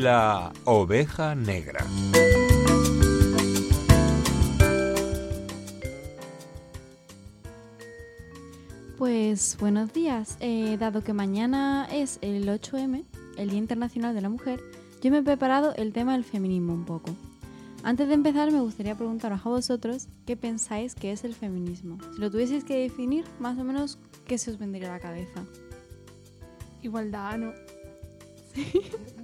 La oveja negra. Pues buenos días. Eh, dado que mañana es el 8M, el Día Internacional de la Mujer, yo me he preparado el tema del feminismo un poco. Antes de empezar, me gustaría preguntaros a vosotros qué pensáis que es el feminismo. Si lo tuvieseis que definir, más o menos, ¿qué se os vendría a la cabeza? Igualdad, ¿no?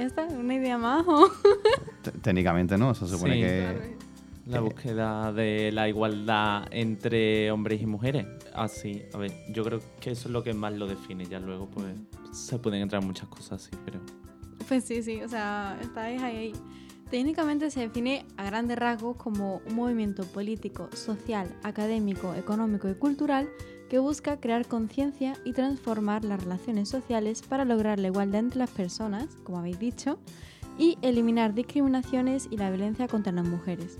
¿Ya está? ¿Una idea más? o? Técnicamente no, se supone Sí. que... La búsqueda de la igualdad entre hombres y mujeres. Así, a ver, yo creo que eso es lo que más lo define. Ya luego, pues, se pueden entrar muchas cosas así, pero. Pues sí, sí, o sea, estáis ahí, ahí. Técnicamente se define a grandes rasgos como un movimiento político, social, académico, económico y cultural que busca crear conciencia y transformar las relaciones sociales para lograr la igualdad entre las personas, como habéis dicho, y eliminar discriminaciones y la violencia contra las mujeres.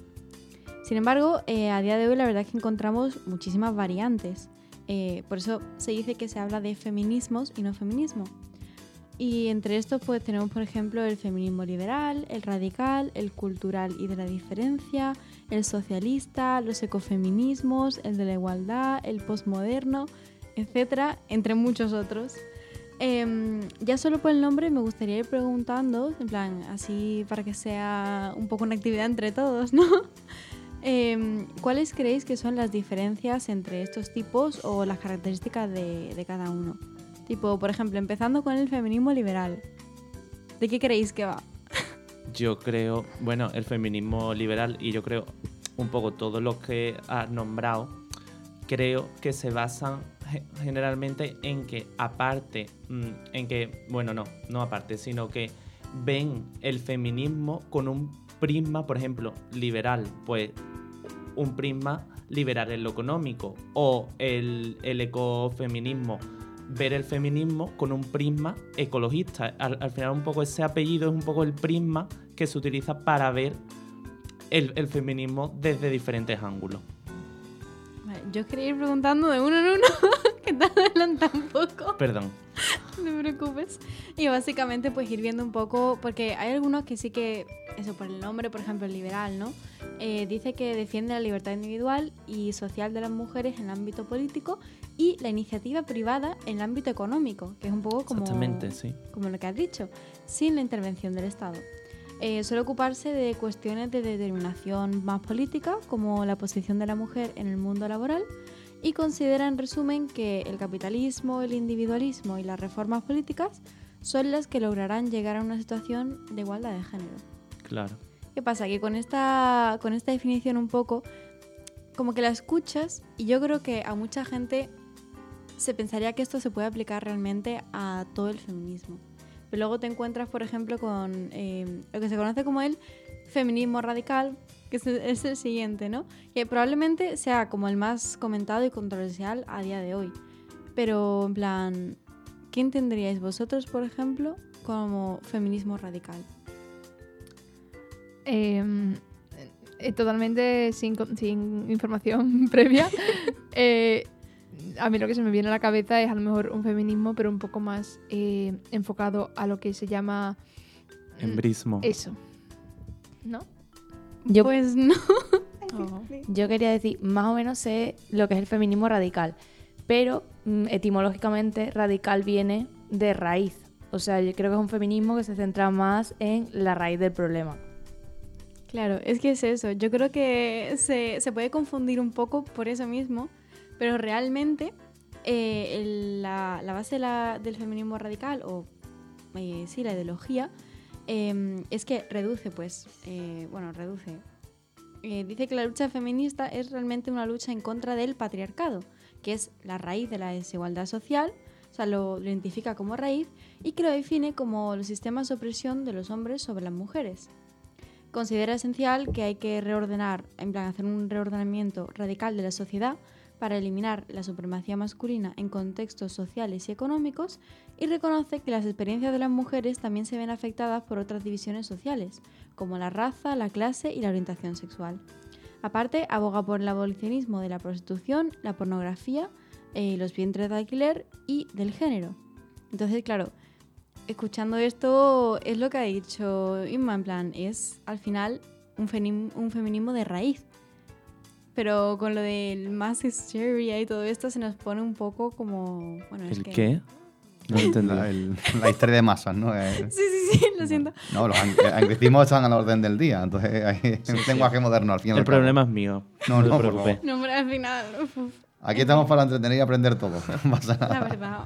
Sin embargo, eh, a día de hoy la verdad es que encontramos muchísimas variantes. Eh, por eso se dice que se habla de feminismos y no feminismo. Y entre estos pues tenemos por ejemplo el feminismo liberal, el radical, el cultural y de la diferencia, el socialista, los ecofeminismos, el de la igualdad, el posmoderno, etcétera, entre muchos otros. Em, ya solo por el nombre me gustaría ir preguntando, en plan, así para que sea un poco una actividad entre todos, ¿no? Em, ¿Cuáles creéis que son las diferencias entre estos tipos o las características de, de cada uno? Tipo, por ejemplo, empezando con el feminismo liberal. ¿De qué creéis que va? Yo creo, bueno, el feminismo liberal y yo creo un poco todo lo que has nombrado, creo que se basan ge- generalmente en que aparte, mm, en que, bueno, no, no aparte, sino que ven el feminismo con un prisma, por ejemplo, liberal, pues un prisma liberal en lo económico o el, el ecofeminismo ver el feminismo con un prisma ecologista. Al, al final un poco ese apellido es un poco el prisma que se utiliza para ver el, el feminismo desde diferentes ángulos. Vale, yo quería ir preguntando de uno en uno, que te adelanta un poco. Perdón. No te preocupes. Y básicamente pues ir viendo un poco, porque hay algunos que sí que, eso por el nombre, por ejemplo, el liberal, ¿no? Eh, dice que defiende la libertad individual y social de las mujeres en el ámbito político y la iniciativa privada en el ámbito económico, que es un poco como, Exactamente, sí. como lo que has dicho, sin la intervención del Estado. Eh, suele ocuparse de cuestiones de determinación más política, como la posición de la mujer en el mundo laboral, y considera en resumen que el capitalismo, el individualismo y las reformas políticas son las que lograrán llegar a una situación de igualdad de género. Claro. ¿Qué pasa? Que con esta, con esta definición un poco, como que la escuchas y yo creo que a mucha gente se pensaría que esto se puede aplicar realmente a todo el feminismo. Pero luego te encuentras, por ejemplo, con eh, lo que se conoce como el feminismo radical, que es el, es el siguiente, ¿no? Que probablemente sea como el más comentado y controversial a día de hoy. Pero, en plan, ¿qué entenderíais vosotros, por ejemplo, como feminismo radical? Eh, eh, totalmente sin, sin información previa. Eh, a mí lo que se me viene a la cabeza es a lo mejor un feminismo, pero un poco más eh, enfocado a lo que se llama... mm, Embrismo. Eso. ¿No? Yo, Pues no. Oh. yo quería decir, más o menos sé lo que es el feminismo radical, pero mm, etimológicamente radical viene de raíz. O sea, yo creo que es un feminismo que se centra más en la raíz del problema. Claro, es que es eso. Yo creo que se, se puede confundir un poco por eso mismo, pero realmente eh, el- la, la base de la- del feminismo radical, o eh, sí, la ideología, eh, es que reduce, pues, eh, bueno, reduce. Eh, dice que la lucha feminista es realmente una lucha en contra del patriarcado, que es la raíz de la desigualdad social, o sea, lo, lo identifica como raíz y que lo define como los sistemas de opresión de los hombres sobre las mujeres considera esencial que hay que reordenar, en plan hacer un reordenamiento radical de la sociedad para eliminar la supremacía masculina en contextos sociales y económicos y reconoce que las experiencias de las mujeres también se ven afectadas por otras divisiones sociales, como la raza, la clase y la orientación sexual. Aparte, aboga por el abolicionismo de la prostitución, la pornografía, eh, los vientres de alquiler y del género. Entonces, claro, escuchando esto, es lo que ha dicho Inma, plan, es al final un feminismo de raíz. Pero con lo del mass hysteria y todo esto se nos pone un poco como... Bueno, es ¿El que... qué? No lo entendí. La, el- la historia de masas, ¿no? Eh, Sí, sí, sí, lo siento. No, los ang- anglicismos están a la orden del día, entonces hay- es un lenguaje moderno al fin y al El cabo. problema es mío. No, te no, por favor. No, hombre, al final... uf, Aquí estamos para entretener y aprender todo. No pasa nada. La verdad.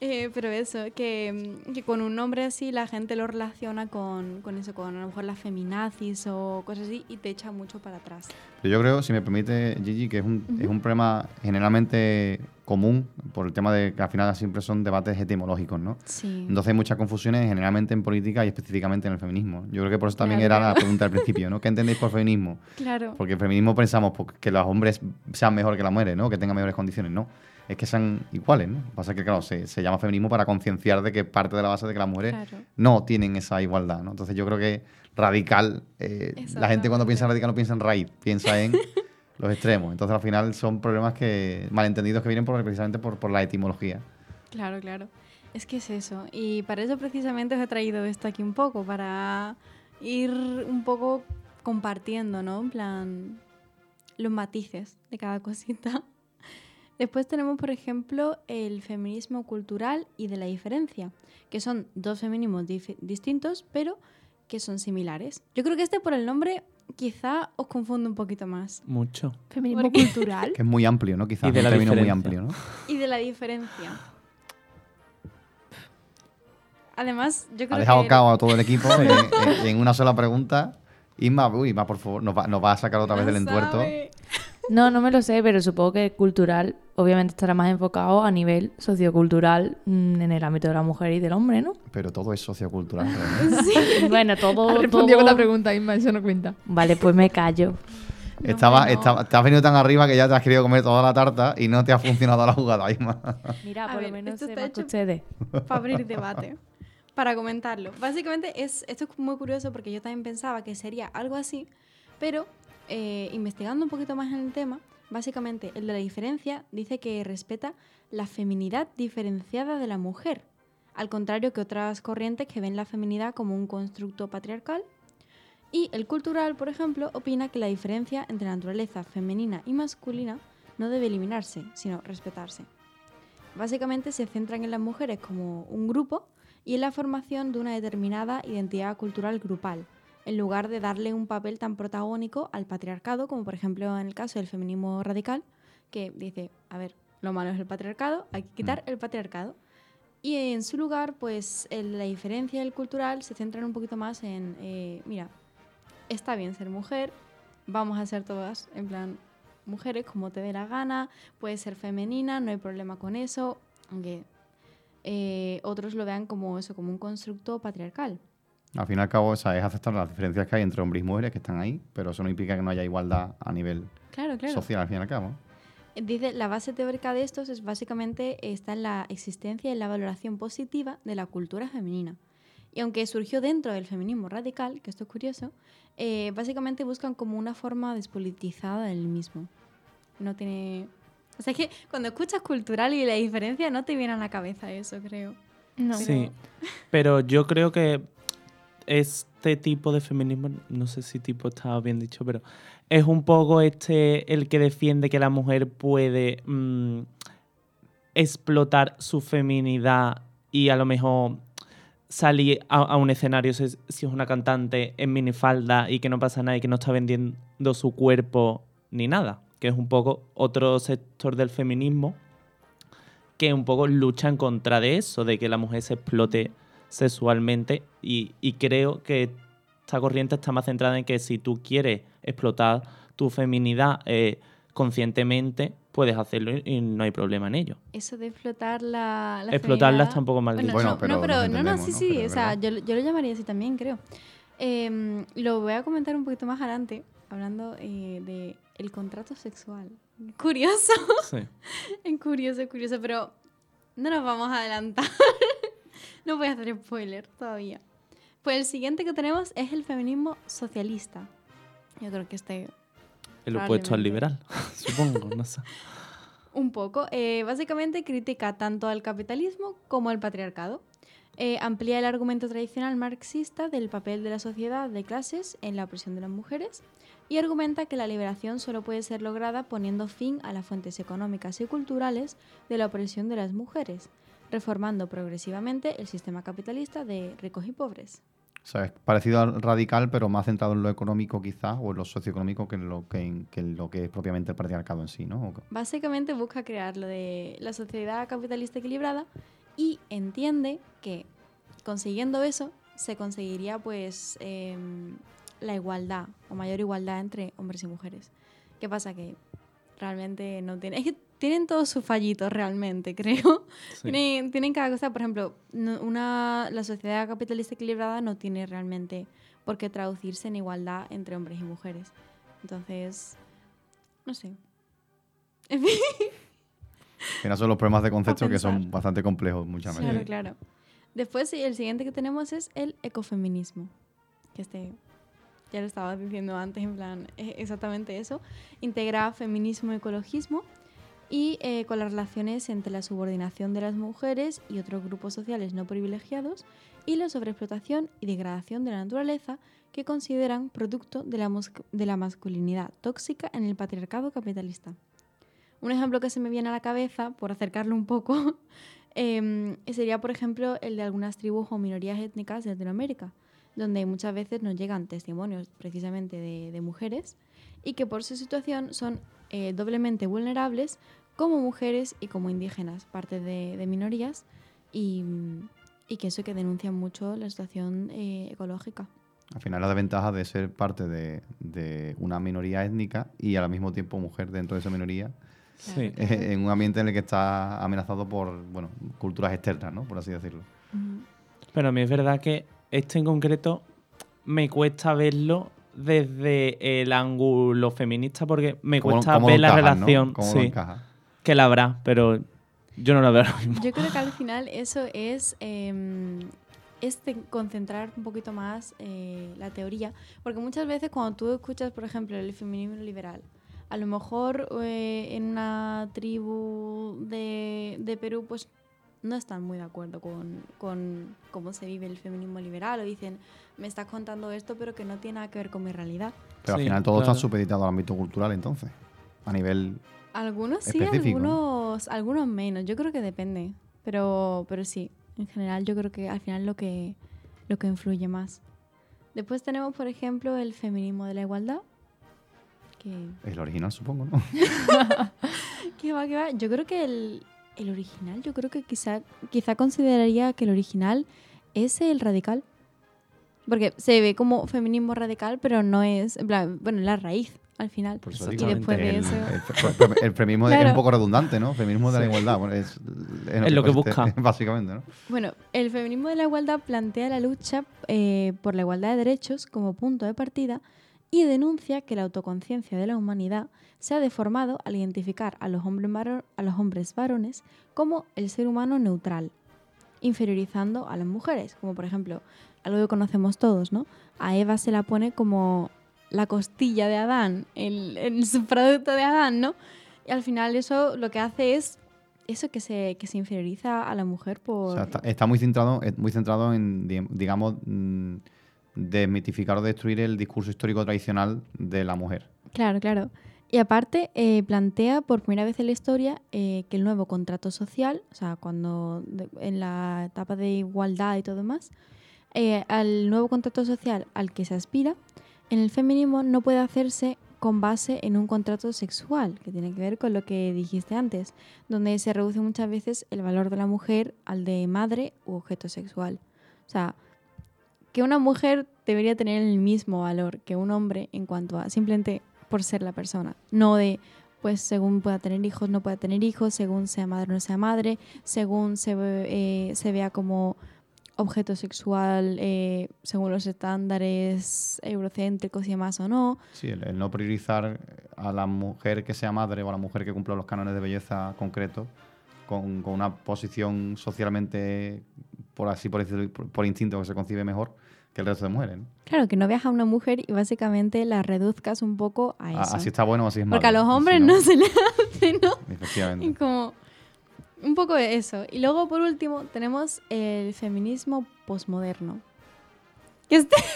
Eh, pero eso, que, mm, que con un nombre así la gente lo relaciona con, con eso, con a lo mejor las feminazis o cosas así y te echa mucho para atrás. Pero yo creo, si me permite, Gigi, que es un, es un problema generalmente común por el tema de que al final siempre son debates etimológicos, ¿no? Sí. Entonces hay muchas confusiones generalmente en política y específicamente en el feminismo. Yo creo que por eso también Claro, era la pregunta al principio, ¿no? ¿Qué entendéis por feminismo? Claro. Porque el feminismo pensamos que los hombres sean mejor que las mujeres, ¿no? Que tengan mejores condiciones. No, es que sean iguales, ¿no? Pasa que, claro, se, se llama feminismo para concienciar de que parte de la base de que las mujeres Claro. no tienen esa igualdad, ¿no? Entonces yo creo que radical, eh, la gente cuando piensa en radical no piensa en raíz, piensa en los extremos. Entonces al final son problemas que malentendidos que vienen por, precisamente por, por la etimología. Claro, claro. Es que es eso. Y para eso precisamente os he traído esto aquí un poco, para ir un poco compartiendo, ¿no? En plan, los matices de cada cosita. Después tenemos, por ejemplo, el feminismo cultural y de la diferencia, que son dos feminismos distintos, pero que son similares. Yo creo que este por el nombre quizá os confunde un poquito más. Mucho. Feminismo cultural. Que es muy amplio, ¿no? Quizás Y de un la término muy diferencia. amplio, ¿no? Y de la diferencia. Además, yo creo Ha dejado que... cao a todo el equipo en, en- en una sola pregunta. Isma, uy, Isma, por favor, nos va, nos va a sacar otra vez del entuerto. sabe. No, no me lo sé, pero supongo que cultural obviamente estará más enfocado a nivel sociocultural mm, en el ámbito de la mujer y del hombre, ¿no? Pero todo es sociocultural. realmente. Bueno, todo... Ha respondido con todo- la pregunta, Isma, eso no cuenta. Vale, pues me callo. No, Estaba, no. estaba- te has venido tan arriba que ya te has querido comer toda la tarta y no te ha funcionado la jugada, Isma. Mira, A por ver, lo menos esto sé está más que hecho- ustedes. para abrir debate, para comentarlo. Básicamente, es, esto es muy curioso porque yo también pensaba que sería algo así, pero eh, investigando un poquito más en el tema, básicamente el de la diferencia dice que respeta la feminidad diferenciada de la mujer, al contrario que otras corrientes que ven la feminidad como un constructo patriarcal. Y el cultural, por ejemplo, opina que la diferencia entre la naturaleza femenina y masculina no debe eliminarse, sino respetarse. Básicamente se centran en las mujeres como un grupo y en la formación de una determinada identidad cultural grupal, en lugar de darle un papel tan protagónico al patriarcado, como por ejemplo en el caso del feminismo radical, que dice, a ver, lo malo es el patriarcado, hay que quitar el patriarcado. Y en su lugar, pues la diferencia del cultural se centra un poquito más en, eh, mira, está bien ser mujer, vamos a ser todas, en plan, mujeres como te dé la gana, puedes ser femenina, no hay problema con eso, aunque eh, otros lo vean como eso, como un constructo patriarcal. Al fin y al cabo, esa es aceptar las diferencias que hay entre hombres y mujeres que están ahí, pero eso no implica que no haya igualdad a nivel Claro, claro. social, al fin y al cabo. Dice, la base teórica de estos es básicamente está en la existencia y en la valoración positiva de la cultura femenina. Y aunque surgió dentro del feminismo radical, que esto es curioso, eh, básicamente buscan como una forma despolitizada del mismo. No tiene... O sea, es que cuando escuchas cultural y la diferencia no te viene a la cabeza eso, creo. No. Sí, pero yo creo que este tipo de feminismo, no sé si tipo estaba bien dicho, pero es un poco este el que defiende que la mujer puede mm, explotar su feminidad y a lo mejor salir a, un escenario si es, si es una cantante en minifalda y que no pasa nada y que no está vendiendo su cuerpo ni nada, que es un poco otro sector del feminismo que un poco lucha en contra de eso, de que la mujer se explote sexualmente y, y creo que esta corriente está más centrada en que si tú quieres explotar tu feminidad eh, conscientemente, puedes hacerlo y, no hay problema en ello. Eso de explotar la, la Explotarla feminidad- está un poco mal dicho. Bueno, no, pero no, pero no, sí, ¿no? sí, Pero o sea, yo, yo lo llamaría así también, creo. Em, lo voy a comentar un poquito más adelante, hablando eh, de el contrato sexual. Curioso, Sí. es curioso, es curioso, pero no nos vamos a adelantar. No voy a hacer spoiler todavía. Pues el siguiente que tenemos es el feminismo socialista. Yo creo que este El opuesto al liberal, supongo, no sé. Un poco. Eh, básicamente critica tanto al capitalismo como al patriarcado. eh, amplía el argumento tradicional marxista del papel de la sociedad de clases en la opresión de las mujeres y argumenta que la liberación solo puede ser lograda poniendo fin a las fuentes económicas y culturales de la opresión de las mujeres, reformando progresivamente el sistema capitalista de ricos y pobres. O sea, es parecido al radical, pero más centrado en lo económico quizás, o en lo socioeconómico que en lo que, en- que en lo que es propiamente el patriarcado en sí, ¿no? Básicamente busca crear lo de la sociedad capitalista equilibrada y entiende que consiguiendo eso se conseguiría pues em, la igualdad o mayor igualdad entre hombres y mujeres. ¿Qué pasa? Que realmente no tiene... Es que tienen todos sus fallitos realmente, creo. Sí. Tienen, tienen cada cosa, por ejemplo, no- una, la sociedad capitalista equilibrada no tiene realmente por qué traducirse en igualdad entre hombres y mujeres. Entonces, no sé. En fin. Final son los problemas de concepto que son bastante complejos muchas veces. Claro, claro. Después, el siguiente que tenemos es el ecofeminismo. Que este, ya lo estaba diciendo antes, en plan, es exactamente eso. Integra feminismo ecologismo y eh, con las relaciones entre la subordinación de las mujeres y otros grupos sociales no privilegiados y la sobreexplotación y degradación de la naturaleza que consideran producto de la, de la masculinidad tóxica en el patriarcado capitalista. Un ejemplo que se me viene a la cabeza, por acercarlo un poco, em, sería, por ejemplo, el de algunas tribus o minorías étnicas de Latinoamérica, donde muchas veces nos llegan testimonios precisamente de mujeres y que por su situación son eh, doblemente vulnerables como mujeres y como indígenas, parte de, de minorías, y, y que eso que denuncian mucho la situación eh, ecológica. Al final la desventaja de ser parte de, de una minoría étnica y al mismo tiempo mujer dentro de esa minoría Sí. eh, en un ambiente en el que está amenazado por bueno, culturas externas, ¿no? por así decirlo. Pero a mí es verdad que este en concreto me cuesta verlo desde el ángulo feminista porque me ¿Cómo- cuesta cómo ver la encajas, ¿no? relación. Que la habrá, pero yo no la veo ahora mismo. Yo creo que al final eso es, eh, es de concentrar un poquito más eh, la teoría, porque muchas veces cuando tú escuchas, por ejemplo, el feminismo liberal, a lo mejor eh, en una tribu de, de Perú, pues no están muy de acuerdo con, con cómo se vive el feminismo liberal, o dicen, me estás contando esto, pero que no tiene nada que ver con mi realidad. Pero al final todo claro. está supeditado al ámbito cultural entonces, a nivel... Algunos sí, algunos, algunos menos. Yo creo que depende. Pero, pero sí, en general yo creo que al final lo que, lo que influye más. Después tenemos, por ejemplo, el feminismo de la igualdad. Que, El original supongo, ¿no? que va, que va. Yo creo que el, el original, yo creo que quizá, quizá consideraría que el original es el radical. Porque se ve como feminismo radical, pero no es, en plan, bueno, la raíz al final. Por eso Y después de el, eso- El, el feminismo es Claro. un poco redundante, ¿no? Feminismo de la igualdad. bueno, es, Es lo que busca. Básicamente, ¿no? Bueno, el feminismo de la igualdad plantea la lucha eh, por la igualdad de derechos como punto de partida y denuncia que la autoconciencia de la humanidad se ha deformado al identificar a los, hombres a los hombres varones como el ser humano neutral, inferiorizando a las mujeres, como por ejemplo, algo que conocemos todos, ¿no? A Eva se la pone como la costilla de Adán, el, el subproducto de Adán, ¿no? Y al final eso lo que hace es eso que se, que se inferioriza a la mujer por... O sea, está, está muy centrado, eh, muy centrado en, di- digamos, mm, desmitificar o destruir el discurso histórico tradicional de la mujer. Claro, claro. Y aparte, eh, plantea por primera vez en la historia eh, que el nuevo contrato social, o sea, cuando en la etapa de igualdad y todo más, eh, al nuevo contrato social al que se aspira, en el feminismo no puede hacerse con base en un contrato sexual, que tiene que ver con lo que dijiste antes, donde se reduce muchas veces el valor de la mujer al de madre u objeto sexual. O sea, que una mujer debería tener el mismo valor que un hombre en cuanto a simplemente por ser la persona, no de pues según pueda tener hijos, no pueda tener hijos, según sea madre no sea madre, según se, eh, se vea como objeto sexual eh, según los estándares eurocéntricos y demás o no. Sí, el, el no priorizar a la mujer que sea madre o a la mujer que cumpla los cánones de belleza concretos con, con una posición socialmente, por así por, por, por instinto, que se concibe mejor que el resto de mujeres. ¿no? Claro, que no veas a una mujer y básicamente la reduzcas un poco a A- eso. Así está bueno o así es malo. Porque a los Y si hombres no. se le hace, ¿no? Y Efectivamente. como... Un poco de eso. Y luego, por último, tenemos el feminismo posmoderno. Que este...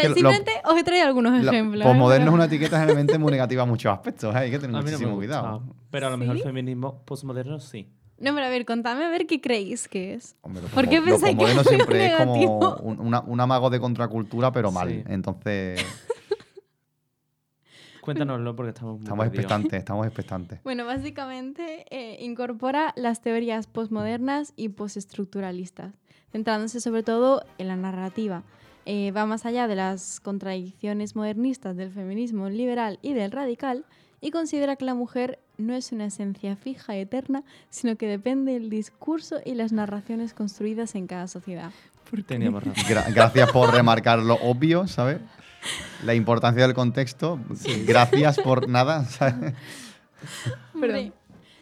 Que lo- Simplemente os he traído algunos ejemplos. Posmoderno ¿eh? es una etiqueta generalmente muy negativa en muchos aspectos. ¿eh? Hay que tener no muchísimo gusta, cuidado. Pero a lo mejor ¿Sí? el feminismo postmoderno sí. No, pero a ver, contadme a ver qué creéis que es. Hombre, lo ¿Por qué pensáis que es siempre es como negativo? un, un amago de contracultura, pero mal. Sí. Entonces, Cuéntanoslo porque estamos muy estamos perdidos. expectantes, estamos expectantes. Bueno, básicamente eh, incorpora las teorías postmodernas y postestructuralistas, centrándose sobre todo en la narrativa. Eh, va más allá de las contradicciones modernistas del feminismo liberal y del radical y considera que la mujer no es una esencia fija y eterna, sino que depende del discurso y las narraciones construidas en cada sociedad. Teníamos razón. Gra- gracias por remarcar lo obvio, ¿sabes? La importancia del contexto. Gracias por nada, ¿sabes? Hombre,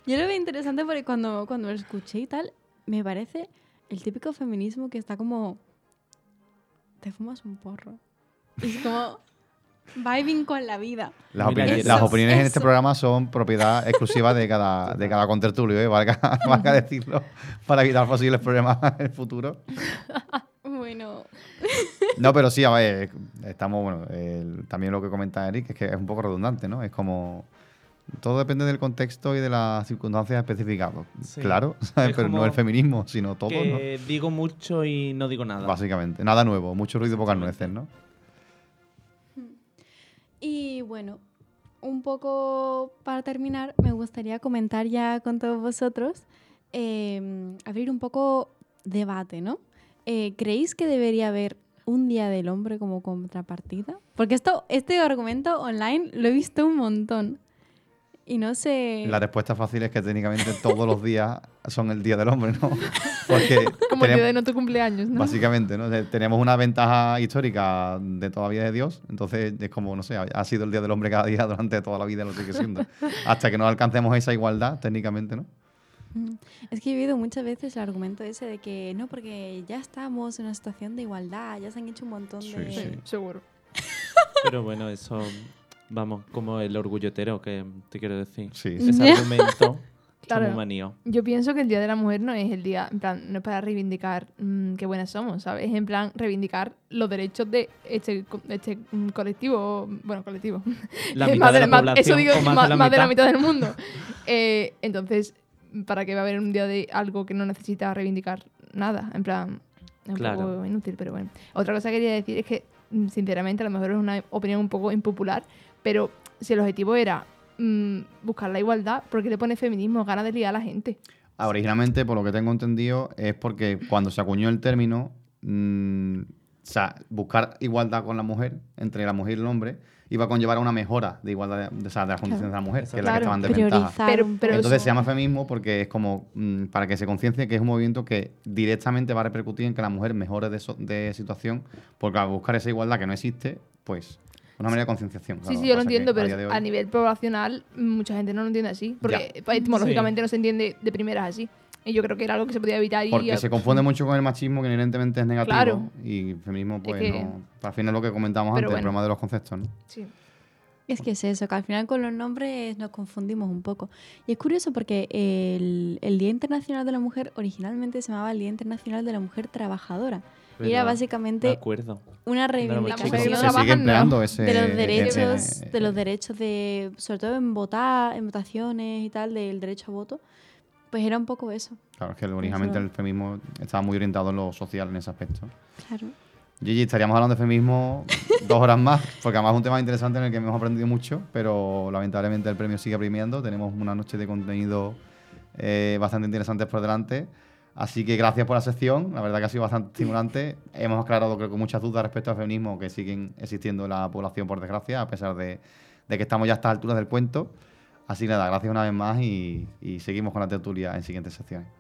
yo lo veo interesante porque cuando, cuando lo escuché y tal, me parece el típico feminismo que está como. Te fumas un porro. Es como. Vibing con la vida. Las, Mira, opiniones, eso, las opiniones en este programa son propiedad exclusiva de cada, de cada contertulio, ¿eh? valga, valga decirlo, para evitar posibles problemas en el futuro. Bueno, No, pero sí, a ver, estamos, bueno, el- también lo que comenta Eric es que es un poco redundante, ¿no? Es como, todo depende del contexto y de las circunstancias específicas. Sí. Claro, ¿sabes? Es pero no el feminismo, sino todo, ¿no? que digo mucho y no digo nada. Básicamente, nada nuevo, mucho ruido y pocas nueces, ¿no? Y bueno, un poco para terminar, me gustaría comentar ya con todos vosotros, eh, abrir un poco debate, ¿no? Eh, ¿Creéis que debería haber un día del hombre como contrapartida? Porque esto, este argumento online lo he visto un montón. Y no sé. La respuesta fácil es que técnicamente todos los días son el Día del Hombre, ¿no? Porque Como el día de no tu cumpleaños, ¿no? Básicamente, ¿no? Tenemos una ventaja histórica de toda la vida de Dios, entonces es como, no sé, ha- sido el Día del Hombre cada día durante toda la vida, lo sigue siendo. Hasta que no alcancemos esa igualdad, técnicamente, ¿no? Mm. Es que he oído muchas veces el argumento ese de que no, porque ya estamos en una situación de igualdad, ya se han hecho un montón Sí, de. sí. Seguro. Pero bueno, eso, vamos, como el orgullotero que te quiero decir. Sí, sí. Ese argumento Claro. manío. Yo pienso que el Día de la Mujer no es el día, en plan, no es para reivindicar mm, qué buenas somos, ¿sabes? Es en plan reivindicar los derechos de este, este mm, colectivo, bueno, colectivo. La mitad más de la más- población Eso digo, más, ma- de la más de la mitad. mitad del mundo. Eh, entonces, ¿para qué va a haber un día de algo que no necesita reivindicar nada? En plan, es un Claro. poco inútil, pero bueno. Otra cosa que quería decir es que, mm, sinceramente, a lo mejor es una opinión un poco impopular, pero si el objetivo era mm, buscar la igualdad, ¿por qué le pone feminismo? Ganas de liar a la gente. Ah, Originalmente, por lo que tengo entendido, es porque cuando se acuñó el término, mm, o sea, buscar igualdad con la mujer, entre la mujer y el hombre, iba a conllevar a una mejora de igualdad de, o sea, de las condiciones de la mujer, que es la que estaban de ventaja. Priorizar. Pero-. Entonces eso- se llama feminismo porque es como mm, para que se conciencie que es un movimiento que directamente va a repercutir en que la mujer mejore de, so- de situación, porque al buscar esa igualdad que no existe, pues una manera de concienciación. Sí, claro, sí, yo lo entiendo, pero hoy- a nivel poblacional mucha gente no lo entiende así, porque pues, etimológicamente no se entiende de primeras así. Y yo creo que era algo que se podía evitar y Porque se confunde mucho con el machismo, que inherentemente es negativo. Claro. Y el feminismo, pues, que- no. Al final es lo que comentamos Pero antes, el problema de los conceptos, ¿no? Sí. Es que es eso, que al final con los nombres nos confundimos un poco. Y es curioso porque el, el Día Internacional de la Mujer originalmente se llamaba el Día Internacional de la Mujer Trabajadora. Y era básicamente acuerdo. una reivindicación no trabajan, no. empleando ese... de los ese- derechos, de los derechos de, sobre todo en votar, en votaciones y tal, del derecho a voto. Pues era un poco eso, Claro, es que originalmente el feminismo estaba muy orientado en lo social en ese aspecto. claro. Gigi, estaríamos hablando de feminismo dos horas más, porque además es un tema interesante en el que hemos aprendido mucho, pero lamentablemente el premio sigue premiando. Tenemos una noche de contenido eh, bastante interesante por delante. Así que gracias por la sección, la verdad que ha sido bastante estimulante. Hemos aclarado creo que muchas dudas respecto al feminismo que siguen existiendo en la población, por desgracia, a pesar de, que estamos ya a estas alturas del cuento. Así que nada, gracias una vez más y, y seguimos con la tertulia en siguientes secciones.